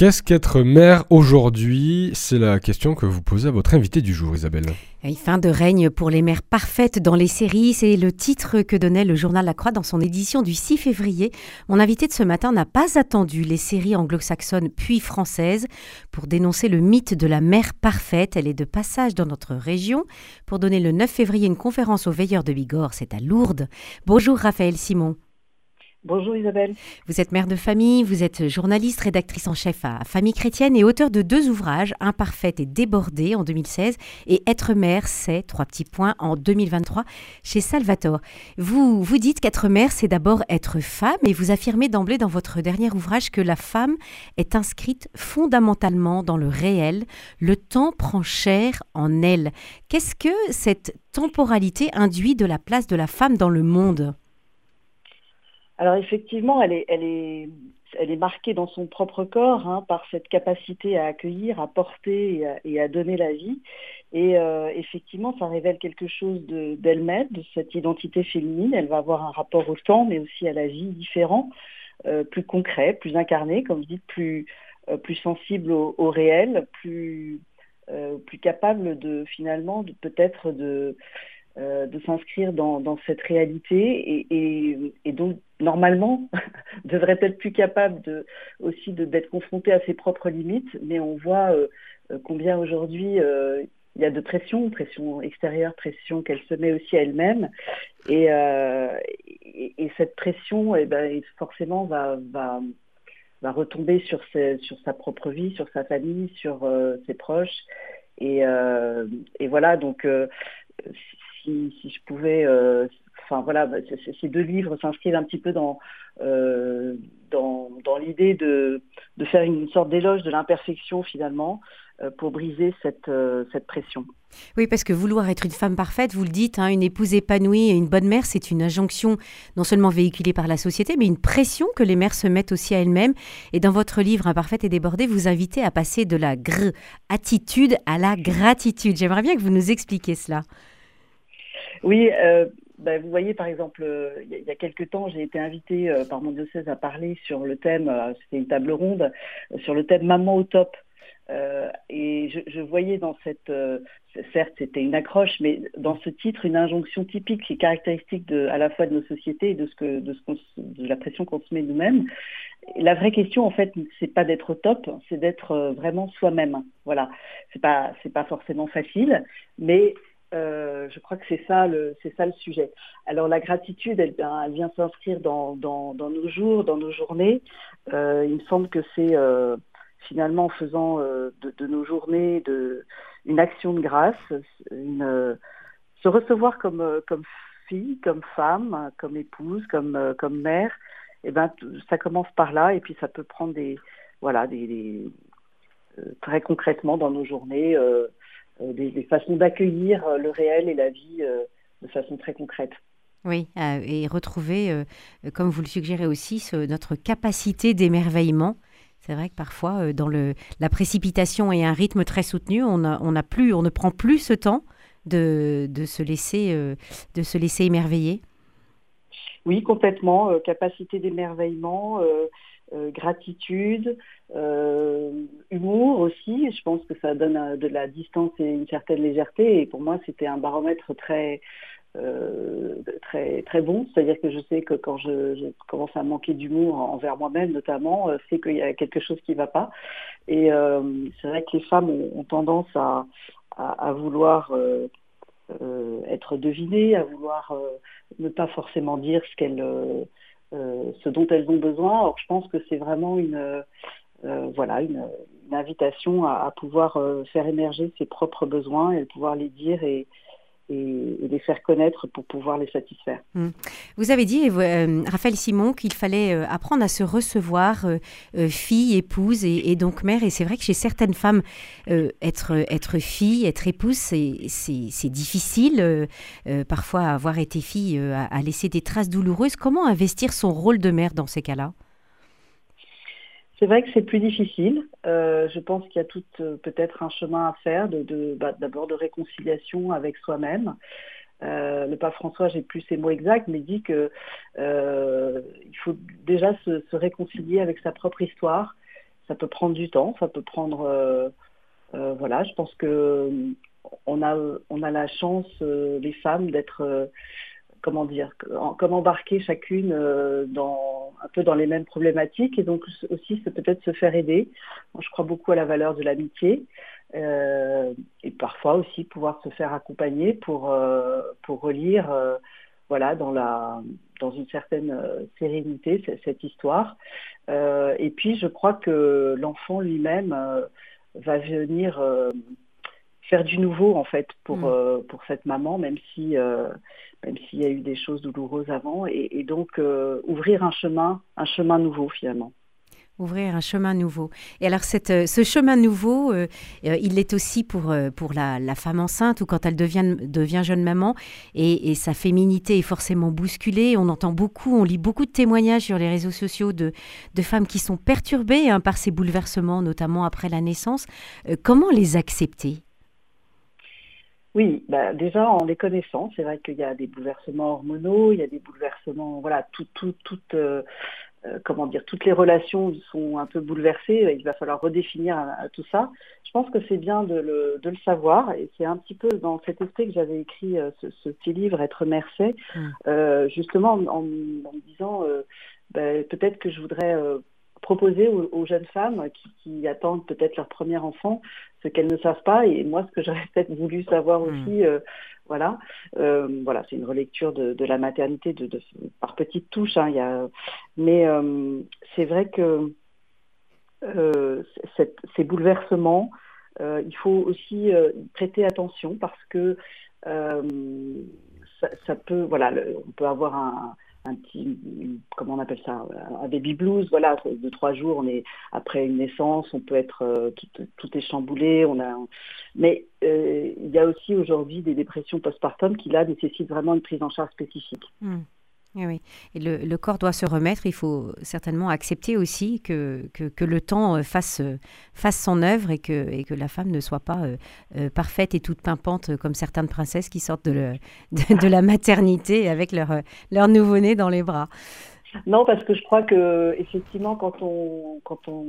Qu'est-ce qu'être mère aujourd'hui? C'est la question que vous posez à votre invité du jour, Isabelle. fin de règne pour les mères parfaites dans les séries, c'est le titre que donnait le journal La Croix dans son édition du 6 février. Mon invité de ce matin n'a pas attendu les séries anglo-saxonnes puis françaises pour dénoncer le mythe de la mère parfaite. Elle est de passage dans notre région pour donner le 9 février une conférence aux veilleurs de Bigorre, c'est à Lourdes. Bonjour Raphaël Simon. Bonjour Isabelle. Vous êtes mère de famille, vous êtes journaliste, rédactrice en chef à Famille chrétienne et auteur de deux ouvrages, Imparfaite et débordée en 2016 et Être mère, c'est, trois petits points, en 2023 chez Salvatore. Vous, vous dites qu'être mère, c'est d'abord être femme et vous affirmez d'emblée dans votre dernier ouvrage que la femme est inscrite fondamentalement dans le réel. Le temps prend chair en elle. Qu'est-ce que cette temporalité induit de la place de la femme dans le monde? Alors effectivement, elle est, marquée dans son propre corps hein, par cette capacité à accueillir, à porter et à, donner la vie. Et euh, effectivement, ça révèle quelque chose d'elle-même, de, cette identité féminine. Elle va avoir un rapport au temps, mais aussi à la vie différent, euh, plus concret, plus incarné, comme vous dites, plus, euh, plus sensible au, réel, plus, capable de finalement peut-être de de s'inscrire dans, cette réalité et, donc normalement devrait être plus capable de, aussi d'être confronté à ses propres limites, mais on voit euh, euh, combien aujourd'hui il y a de pression, pression extérieure, pression qu'elle se met aussi à elle-même, et, cette pression, eh ben, forcément va, va, va retomber sur, sur sa propre vie, sur sa famille, sur ses proches, et, et voilà donc si, je pouvais, euh, enfin voilà, bah, ces deux livres s'inscrivent un petit peu dans, euh, dans, l'idée de, de, faire une sorte d'éloge de l'imperfection finalement euh, pour briser cette, cette pression. Oui, parce que vouloir être une femme parfaite, vous le dites, hein, une épouse épanouie et une bonne mère, c'est une injonction non seulement véhiculée par la société, mais une pression que les mères se mettent aussi à elles-mêmes. Et dans votre livre Imparfaite et débordée, vous invitez à passer de la gr attitude à la gratitude. J'aimerais bien que vous nous expliquiez cela. Oui, euh, ben, vous voyez par exemple, euh, il y, a quelques temps, j'ai été invitée euh, par mon diocèse à parler sur le thème, c'était une table ronde, sur le thème Maman au top. et je, voyais dans cette, certes c'était une accroche, mais dans ce titre une injonction typique qui est caractéristique de, à la fois de nos sociétés et de, ce que, de, ce de la pression qu'on se met nous-mêmes. La vraie question, en fait, c'est pas d'être au top, c'est d'être vraiment soi-même. Voilà, c'est pas c'est pas forcément facile, mais euh, je crois que c'est ça le c'est ça le sujet. Alors la gratitude, elle, vient s'inscrire dans, dans, nos jours, dans nos journées. Euh, il me semble que c'est euh, finalement en faisant de, nos journées de une action de grâce, une, se recevoir comme comme fille, comme femme, comme épouse, comme comme mère. Et eh ben ça commence par là et puis ça peut prendre des voilà des très concrètement dans nos journées. Euh, des, façons d'accueillir euh, le réel et la vie euh, de façon très concrète. Oui, et retrouver, comme vous le suggérez aussi, notre capacité d'émerveillement. C'est vrai que parfois, dans le, la précipitation et un rythme très soutenu, on, a, plus, on ne prend plus ce temps de, de se, laisser, de se laisser émerveiller. Oui, complètement. capacité d'émerveillement, euh, gratitude, euh, humour aussi. Je pense que ça donne euh, de la distance et une certaine légèreté. Et pour moi, c'était un baromètre très très très bon. C'est-à-dire que je sais que quand je, commence à manquer d'humour envers moi-même, notamment, c'est qu'il y a quelque chose qui ne va pas. Et c'est vrai que les femmes ont, tendance à, à, vouloir être devinées, à vouloir ne pas forcément dire ce euh, ce dont elles ont besoin. Alors je pense que c'est vraiment une, euh, voilà, une, invitation à, pouvoir euh, faire émerger ses propres besoins et pouvoir les dire et, et, les faire connaître pour pouvoir les satisfaire. Hmm. Vous avez dit, euh, Raphaël Simon, qu'il fallait euh, apprendre à se recevoir euh, fille, épouse et, donc mère. Et c'est vrai que chez certaines femmes, être, être fille, être épouse, c'est difficile. parfois, avoir été fille a laissé des traces douloureuses. Comment investir son rôle de mère dans ces cas-là? C'est vrai que c'est plus difficile. Euh, je pense qu'il y a tout euh, peut-être un chemin à faire, bah, d'abord de réconciliation avec soi-même. Euh, le pape François, j'ai plus ces mots exacts, mais dit que il faut déjà se, réconcilier avec sa propre histoire, ça peut prendre du temps, ça peut prendre, voilà, je pense que on a, la chance, les femmes, d'être comment dire, comme embarquer chacune dans un peu dans les mêmes problématiques et donc aussi c'est peut-être se faire aider. Je crois beaucoup à la valeur de l'amitié euh, et parfois aussi pouvoir se faire accompagner pour euh, pour relire voilà dans la dans une certaine sérénité cette histoire. et puis je crois que l'enfant lui-même va venir faire du nouveau en fait pour mm. pour cette maman même si même s'il y a eu des choses douloureuses avant, et, donc euh, ouvrir un chemin, un chemin nouveau finalement ouvrir un chemin nouveau. Et alors, cette, euh, ce chemin nouveau, euh, il est aussi pour, pour la, femme enceinte ou quand elle devient, devient jeune maman et, sa féminité est forcément bousculée. On entend beaucoup, on lit beaucoup de témoignages sur les réseaux sociaux de, de femmes qui sont perturbées hein, par ces bouleversements, notamment après la naissance. comment les accepter? Oui, bah déjà en les connaissant, c'est vrai qu'il y a des bouleversements hormonaux, il y a des bouleversements, voilà, tout, tout, tout, euh, euh, comment dire, toutes les relations sont un peu bouleversées. Il va falloir redéfinir euh, tout ça. Je pense que c'est bien de le, de le, savoir, et c'est un petit peu dans cet esprit que j'avais écrit ce, petit livre, Être mère mmh. justement en, en, me disant, ben, peut-être que je voudrais proposer aux, jeunes femmes qui, attendent peut-être leur premier enfant ce qu'elles ne savent pas et moi ce que j'aurais peut-être voulu savoir hmm. aussi euh, voilà euh, voilà c'est une relecture de, la maternité de, par petites touches hein, y a, mais euh, c'est vrai que ces bouleversements il faut aussi prêter attention parce que ça, ça, peut voilà on peut avoir un un petit, comment on appelle ça, un baby blues, voilà, de trois jours, on est après une naissance, on peut être euh, tout, tout, est chamboulé, on a, mais euh, il y a aussi aujourd'hui des dépressions postpartum qui là nécessitent vraiment une prise en charge spécifique. Hmm. Oui, Et le, corps doit se remettre. Il faut certainement accepter aussi que, que, le temps euh, fasse, fasse son œuvre et que, et que la femme ne soit pas parfaite et toute pimpante comme certaines princesses qui sortent de, de, de la maternité avec leur, leur nouveau-né dans les bras. Non, parce que je crois que effectivement, quand on, quand on,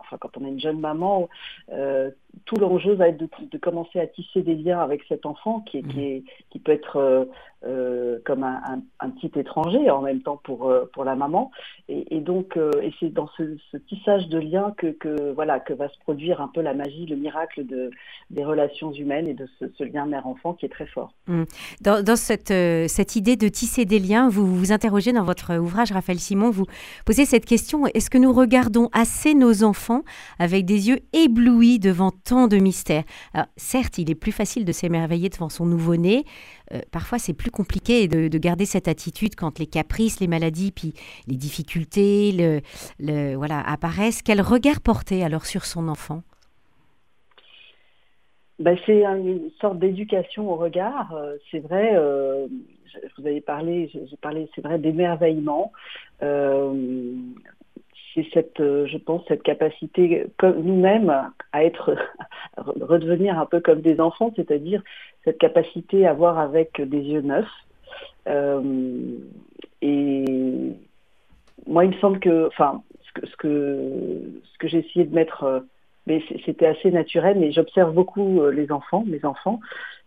enfin, quand on est une jeune maman, euh, tout l'enjeu va être de, de, commencer à tisser des liens avec cet enfant qui, qui, mmh. est, qui peut être euh, euh, comme un, un, petit étranger en même temps pour, euh, pour la maman. Et, et donc, et c'est dans ce, ce, tissage de liens que, que, voilà, que va se produire un peu la magie, le miracle de, des relations humaines et de ce, ce lien mère-enfant qui est très fort. Mmh. Dans, dans cette, cette idée de tisser des liens, vous vous interrogez dans votre ouvrage, Raphaël Simon, vous posez cette question, est-ce que nous regardons assez nos enfants avec des yeux éblouis devant tant de mystères? Alors, Certes, il est plus facile de s'émerveiller devant son nouveau-né, euh, parfois c'est plus compliqué de, garder cette attitude quand les caprices, les maladies, puis les difficultés le, voilà, apparaissent. Quel regard porter alors sur son enfant? Ben, C'est une sorte d'éducation au regard. Euh, c'est vrai, euh, vous avez parlé, j'ai parlé, c'est vrai, d'émerveillement. Euh, c'est cette, je pense, cette capacité, nous-mêmes, à être, redevenir un peu comme des enfants, c'est-à-dire cette capacité à voir avec des yeux neufs. Euh, et moi, il me semble que, enfin, ce que, ce que, j'ai essayé de mettre, euh, mais c'était assez naturel, mais j'observe beaucoup euh, les enfants, mes enfants,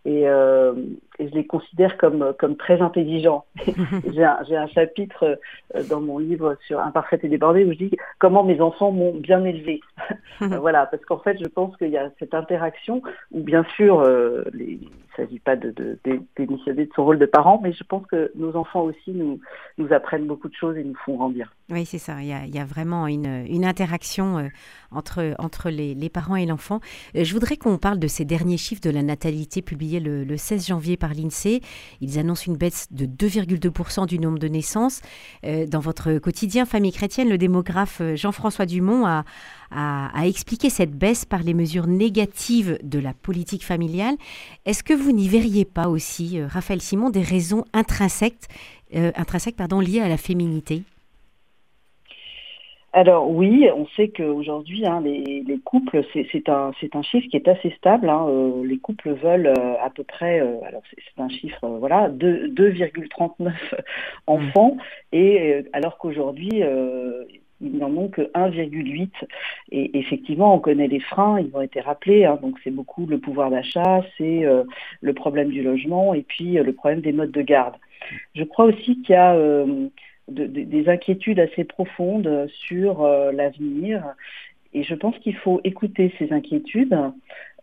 et, euh, et, je les considère comme, comme très intelligents. j'ai un, un, chapitre euh, dans mon livre sur Imparfait et débordé où je dis comment mes enfants m'ont bien élevé. voilà, parce qu'en fait, je pense qu'il y a cette interaction où, bien sûr, euh, les, s'agit pas de, de, son rôle de parent, mais je pense que nos enfants aussi nous, apprennent beaucoup de choses et nous font grandir. Oui, c'est ça. Il y, a, il vraiment une, interaction euh, entre, les, parents et l'enfant. je voudrais qu'on parle de ces derniers chiffres de la natalité publiés le, 16 janvier par l'INSEE. Ils annoncent une baisse de 2,2% du nombre de naissances. Euh, dans votre quotidien Famille chrétienne, le démographe euh, Jean-François Dumont a, a, expliqué cette baisse par les mesures négatives de la politique familiale. Est-ce que vous n'y verriez pas aussi, euh, Raphaël Simon, des raisons intrinsèques, intrinsèques pardon, liées à la féminité? Alors oui, on sait qu'aujourd'hui, hein, les, les, couples, c'est un, un, chiffre qui est assez stable. Hein, euh, les couples veulent euh, à peu près, euh, alors c'est un chiffre, voilà, 2,39 enfants, et alors qu'aujourd'hui, Ils n'en ont que 1,8. Et effectivement, on connaît les freins, ils ont été rappelés. Hein. donc c'est beaucoup le pouvoir d'achat, c'est euh, le problème du logement et puis euh, le problème des modes de garde. Je crois aussi qu'il y a des inquiétudes assez profondes sur l'avenir et je pense qu'il faut écouter ces inquiétudes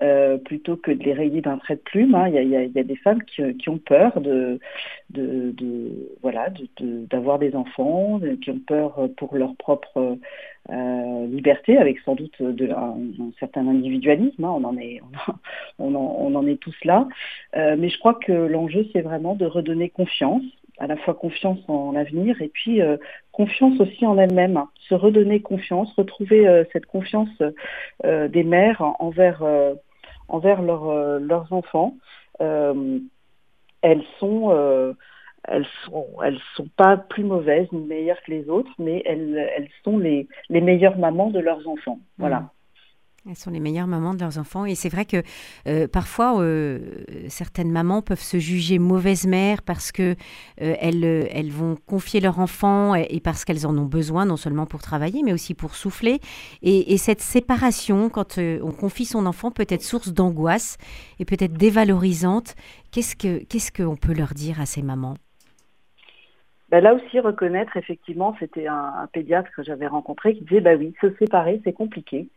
euh, plutôt que de les rayer d'un trait de plume. Hein. Il, y a, des femmes qui, ont peur de, voilà, d'avoir des enfants, qui ont peur pour leur propre euh, liberté, avec sans doute un, certain individualisme. Hein. On en est, on, en, est tous là. Euh, mais je crois que l'enjeu, c'est vraiment de redonner confiance à la fois confiance en l'avenir et puis euh, confiance aussi en elle-même, se redonner confiance, retrouver euh, cette confiance euh, des mères envers, envers leurs enfants. elles sont elles sont elles sont pas plus mauvaises ni meilleures que les autres, mais elles, elles sont les, les meilleures mamans de leurs enfants. Voilà. Mmh. Elles sont les meilleures mamans de leurs enfants. Et c'est vrai que euh, parfois, euh, certaines mamans peuvent se juger mauvaises mères parce que euh, elles, elles, vont confier leur enfant et, parce qu'elles en ont besoin, non seulement pour travailler, mais aussi pour souffler. Et, cette séparation, quand on confie son enfant, peut être source d'angoisse et peut être dévalorisante. Qu'est-ce qu'on qu'on peut leur dire à ces mamans? Bah, là aussi reconnaître effectivement, c'était un, pédiatre que j'avais rencontré qui disait bah oui, se séparer c'est compliqué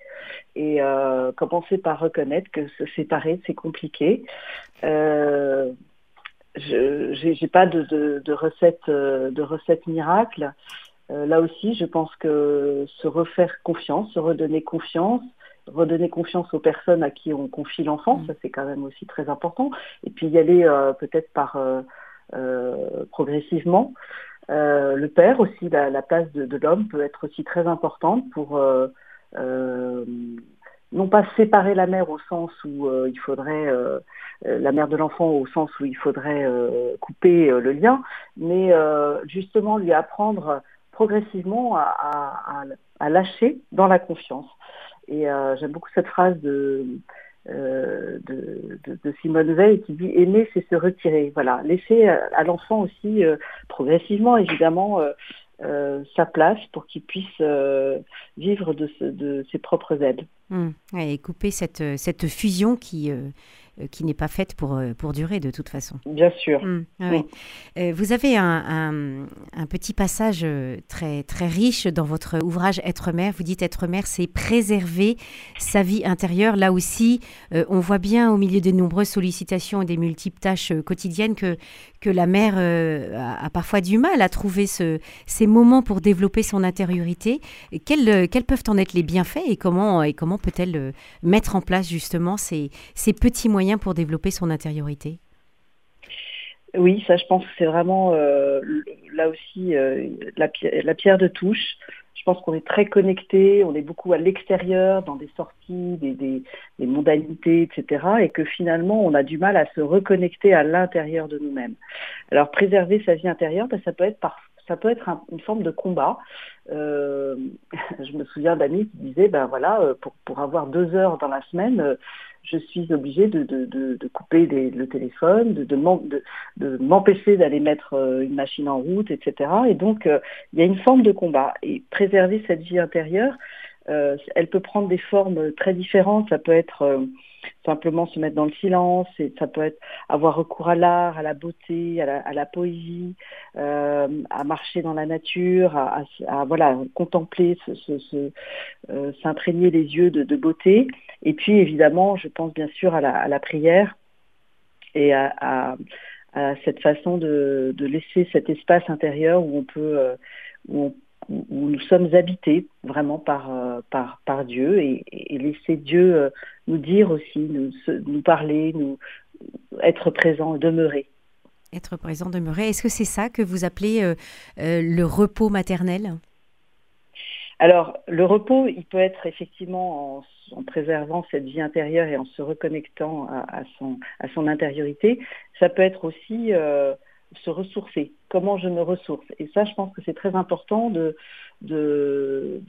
et euh, commencer par reconnaître que se séparer c'est compliqué. Euh, je n'ai pas de, de, de, recette de recette miracle. Euh, là aussi, je pense que se refaire confiance, se redonner confiance, redonner confiance aux personnes à qui on confie l'enfant, mmh. ça c'est quand même aussi très important. Et puis y aller peut-être par euh, progressivement. Euh, le père aussi, la, place de, l'homme peut être aussi très importante pour euh, non pas séparer la mère au sens où il faudrait la mère de l'enfant au sens où il faudrait couper le lien, mais justement lui apprendre progressivement à, lâcher dans la confiance. Et j'aime beaucoup cette phrase de euh, de, Simone Veil qui dit aimer c'est se retirer. Voilà, laisser à, l'enfant aussi euh, progressivement évidemment euh, sa place pour qu'il puisse vivre de, ses propres aides. Hum. et couper cette, cette fusion qui euh, qui n'est pas faite pour, euh, pour durer de toute façon. Bien sûr. Mmh, ah mmh. Euh, vous avez un, un, petit passage très, très riche dans votre ouvrage Être mère. Vous dites Être mère, c'est préserver sa vie intérieure. Là aussi, on voit bien au milieu des nombreuses sollicitations et des multiples tâches quotidiennes que, que la mère a, parfois du mal à trouver ce, ces moments pour développer son intériorité. Quels, quels peuvent en être les bienfaits et comment, et comment peut-elle mettre en place justement ces, ces petits moyens pour développer son intériorité? Oui, ça je pense que c'est vraiment euh, là aussi euh, la, pierre de touche. Je pense qu'on est très connecté, on est beaucoup à l'extérieur, dans des sorties, des, des, mondanités, etc. Et que finalement, on a du mal à se reconnecter à l'intérieur de nous-mêmes. Alors, préserver sa vie intérieure, ben, ça peut être ça peut être une forme de combat. Euh, je me souviens d'amis qui disaient, ben voilà, pour, pour avoir deux heures dans la semaine, je suis obligée de, de, de, couper le téléphone, de, de m'empêcher d'aller mettre euh, une machine en route, etc. Et donc, euh, il y a une forme de combat. Et préserver cette vie intérieure, euh, elle peut prendre des formes très différentes. Ça peut être simplement se mettre dans le silence, et ça peut être avoir recours à l'art, à la beauté, à la, poésie, euh, à marcher dans la nature, à, voilà contempler, euh, s'imprégner les yeux de, beauté. Et puis évidemment, je pense bien sûr à la, prière et à, cette façon de, laisser cet espace intérieur où on peut, euh, où, nous sommes habités vraiment par, par, par Dieu et, et laisser Dieu nous dire aussi, nous, nous parler, nous être présent, demeurer. Être présent, demeurer. Est-ce que c'est ça que vous appelez euh, euh, le repos maternel? Alors, le repos, il peut être effectivement en, préservant cette vie intérieure et en se reconnectant à, son, à son intériorité. Ça peut être aussi euh, se ressourcer. Comment je me ressource Et ça, je pense que c'est très important de,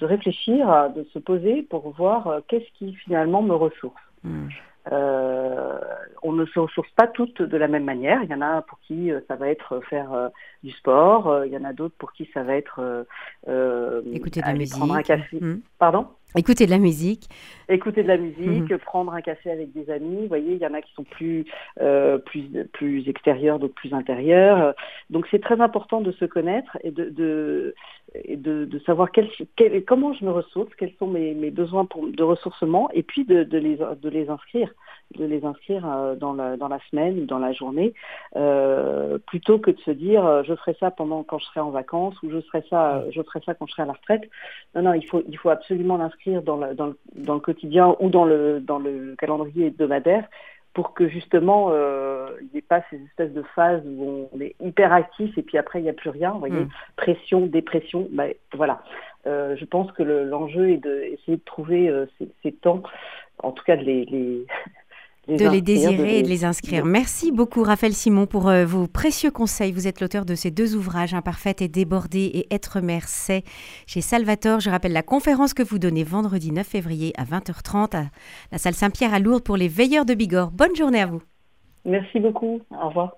réfléchir, de se poser pour voir euh, qu'est-ce qui finalement me ressource. Hmm. on ne se ressource pas toutes de la même manière. Il y en a pour qui ça va être faire du sport, il y en a d'autres pour qui ça va être écouter de la musique, prendre un café. Mmh. Pardon? Écouter de la musique. Écouter de la musique, mhm. prendre un café avec des amis. Vous voyez, il y en a qui sont plus, euh, plus, plus extérieurs, d'autres plus intérieurs. Donc c'est très important de se connaître et de, de, de, savoir quel, comment je me ressource, quels sont mes, mes besoins pour, de ressourcement, et puis de, de, les, de les inscrire de les inscrire euh, dans la, dans la semaine ou dans la journée, euh, plutôt que de se dire je ferai ça pendant quand je serai en vacances ou je ferai ça, je ferai ça quand je serai à la retraite. Non, non, il faut, il faut absolument l'inscrire dans le, dans, dans le, quotidien ou dans le, dans le calendrier hebdomadaire pour que justement euh, il n'y ait pas ces espèces de phases où on est hyper actif et puis après il n'y a plus rien, vous voyez, mm. pression, dépression, ben, voilà. Euh, je pense que l'enjeu est d'essayer de, trouver euh, ces, ces, temps, en tout cas de les, les de les désirer et de les inscrire. Merci beaucoup Raphaël Simon pour euh, vos précieux conseils. Vous êtes l'auteur de ces deux ouvrages, Imparfaite et débordée et Être mère c'est chez Salvatore. Je rappelle la conférence que vous donnez vendredi 9 février à 20h30 à la salle Saint-Pierre à Lourdes pour les veilleurs de Bigorre. Bonne journée à vous. Merci beaucoup. Au revoir.